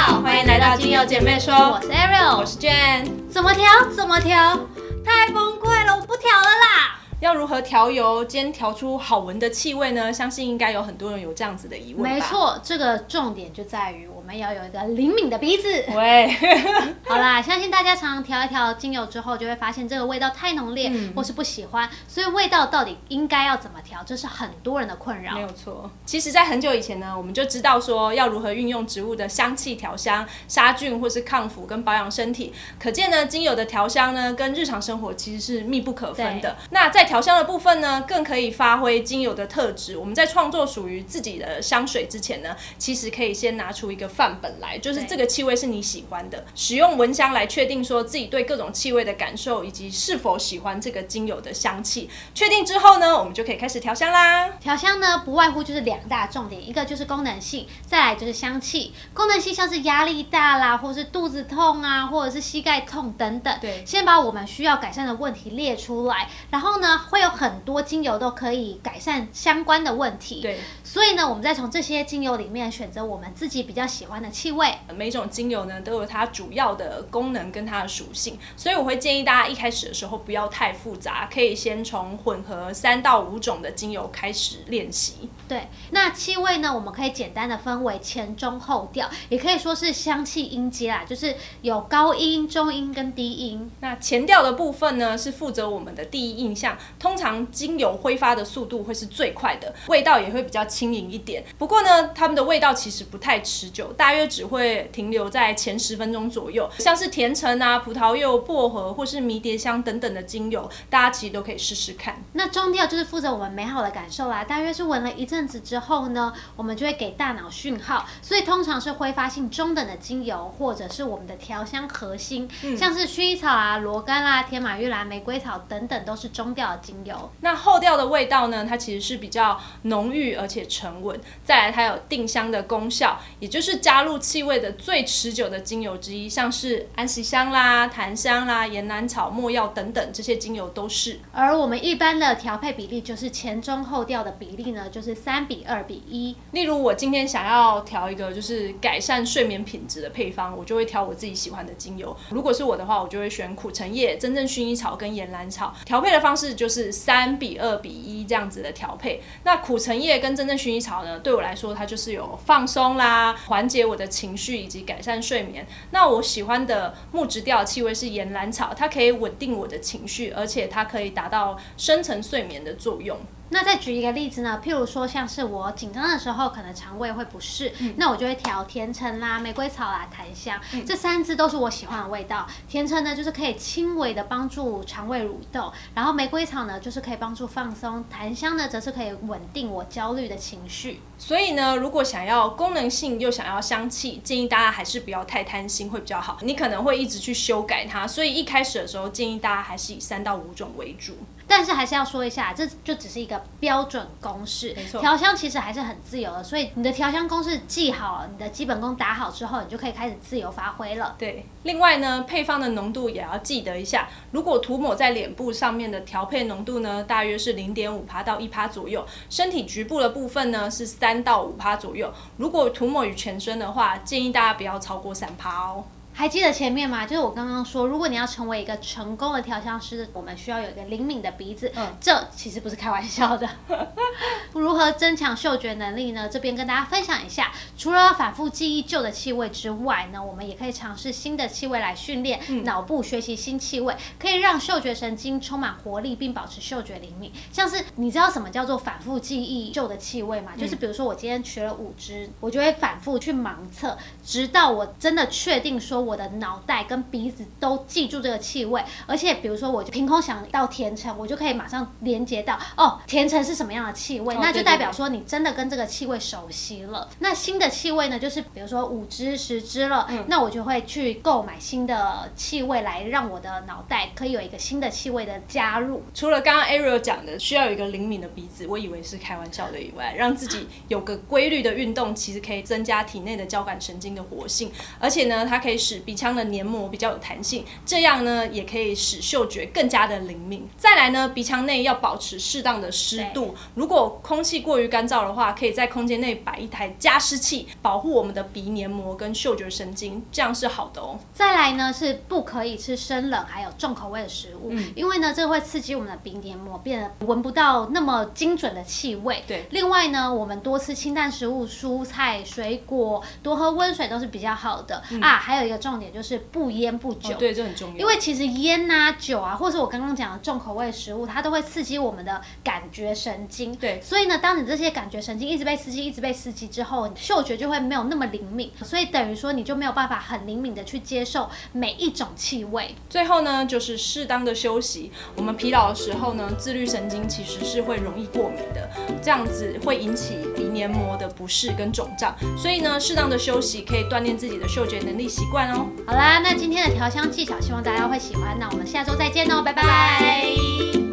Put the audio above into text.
好，欢迎来到精油姐妹说，我是 Ariel，我是 Jane。怎么调？怎么调？太崩溃了，我不调了啦！要如何调油兼调出好闻的气味呢？相信应该有很多人有这样子的疑问。没错，这个重点就在于我们要有一个灵敏的鼻子。喂，好啦，相信大家常常调一调精油之后，就会发现这个味道太浓烈，嗯或是不喜欢。所以味道到底应该要怎么调，这是很多人的困扰没。有错。其实，在很久以前呢，我们就知道说要如何运用植物的香气调香、杀菌或是抗腐跟保养身体。可见呢，精油的调香呢，跟日常生活其实是密不可分的。那在调香的部分呢，更可以发挥精油的特质。我们在创作属于自己的香水之前呢，其实可以先拿出一个范本来，就是这个气味是你喜欢的，使用蚊香来确定说自己对各种气味的感受，以及是否喜欢这个精油的香气。确定之后呢，我们就可以开始调香啦。调香呢，不外乎就是两大重点，一个就是功能性，再来就是香气。功能性像是压力大啦，或是肚子痛啊，或者是膝盖痛等等。对先把我们需要改善的问题列出来，然后呢，会有很多精油都可以改善相关的问题。对，所以呢，我们再从这些精油里面选择我们自己比较喜欢的气味。每种精油呢都有它主要的功能跟它的属性，所以我会建议大家一开始的时候不要太复杂，可以先从混合三到五种的精油开始练习。对，那气味呢，我们可以简单的分为前中后调，也可以说是香气音阶啦，就是有高音、中音跟低音。那前调的部分呢，是负责我们的第一印象，通常精油挥发的速度会是最快的，味道也会比较轻盈一点。不过呢，它们的味道其实不太持久，大约只会停留在前十分钟左右。像是甜橙啊、葡萄柚、薄荷或是迷迭香等等的精油，大家其实都可以试试看。那中调就是负责我们美好的感受啦，大约是闻了一阵子之后呢，我们就会给大脑讯号，所以通常是挥发性中等的精油，或者是我们的调香核心，像是薰衣草啊、罗甘啦、天马玉兰、玫瑰草等等，都是中调的精油。那后调的味道呢，它其实是比较浓郁而且沉稳，再来它有定香的功效，也就是加入气味的最持久的精油之一，像是安息香啦、檀香啦、岩兰草、没药等等这些精油都是。而我们一般的调配比例就是前中后调的比例呢，就是三比二比一。例如我今天想要调一个就是改善睡眠品质的配方，我就会调我自己喜欢的精油。如果是我的话，我就会选苦橙叶、真正薰衣草跟岩兰草。调配的方式就是三比二比一这样子的调配。那苦橙叶跟真正薰衣草呢，对我来说它就是有放松啦、缓解我的情绪以及改善睡眠。那我喜欢的木质调气味是岩兰草，它可以稳定我的情绪，而且它可以达到深层睡眠的作用。那再举一个例子呢，譬如说像是我紧张的时候，可能肠胃会不适，那我就会调甜橙啦、玫瑰草啦、檀香，这三支都是我喜欢的味道。甜橙呢，就是可以轻微的帮助肠胃蠕动，然后玫瑰草呢，就是可以帮助放松，檀香呢，则是可以稳定我焦虑的情绪。所以呢，如果想要功能性又想要香气，建议大家还是不要太贪心会比较好。你可能会一直去修改它，所以一开始的时候建议大家还是以三到五种为主。但是还是要说一下，这就只是一个标准公式没。错调香其实还是很自由的，所以你的调香公式记好，你的基本功打好之后，你就可以开始自由发挥了。对，另外呢，配方的浓度也要记得一下。如果涂抹在脸部上面的调配浓度呢，大约是零点五帕到一帕左右；身体局部的部分呢是三到五帕左右。如果涂抹于全身的话，建议大家不要超过三帕哦。还记得前面吗？就是我刚刚说，如果你要成为一个成功的调香师，我们需要有一个灵敏的鼻子。嗯这其实不是开玩笑的。如何增强嗅觉能力呢？这边跟大家分享一下，除了反复记忆旧的气味之外呢，我们也可以尝试新的气味来训练嗯脑部学习新气味，可以让嗅觉神经充满活力，并保持嗅觉灵敏。像是你知道什么叫做反复记忆旧的气味吗？就是比如说我今天学了五支，我就会反复去盲测，直到我真的确定说我的脑袋跟鼻子都记住这个气味，而且比如说我就凭空想到甜橙，我就可以马上连接到哦，甜橙是什么样的气味，哦那就代表说你真的跟这个气味熟悉了。那新的气味呢，就是比如说五支、十支了，嗯那我就会去购买新的气味来让我的脑袋可以有一个新的气味的加入。除了刚刚 Ariel 讲的需要有一个灵敏的鼻子，我以为是开玩笑的以外，让自己有个规律的运动，其实可以增加体内的交感神经的活性，而且呢，它可以使使鼻腔的黏膜比较有弹性，这样呢也可以使嗅觉更加的灵敏。再来呢，鼻腔内要保持适当的湿度，如果空气过于干燥的话，可以在空间内摆一台加湿器，保护我们的鼻黏膜跟嗅觉神经，这样是好的哦。再来呢是不可以吃生冷还有重口味的食物，因为呢这会刺激我们的鼻黏膜，变得闻不到那么精准的气味。对，另外呢，我们多吃清淡食物、蔬菜、水果，多喝温水都是比较好的啊。还有一个重点就是不烟不酒，对，这很重要。因为其实烟啊、酒啊，或者我刚刚讲的重口味食物，它都会刺激我们的感觉神经。对，所以呢，当你这些感觉神经一直被刺激、一直被刺激之后，嗅觉就会没有那么灵敏，所以等于说你就没有办法很灵敏的去接受每一种气味。最后呢，就是适当的休息。我们疲劳的时候呢，自律神经其实是会容易过敏的，这样子会引起鼻黏膜的不适跟肿胀。所以呢，适当的休息可以锻炼自己的嗅觉能力习惯好啦，那今天的调香技巧，希望大家会喜欢。那我们下周再见哦，拜拜。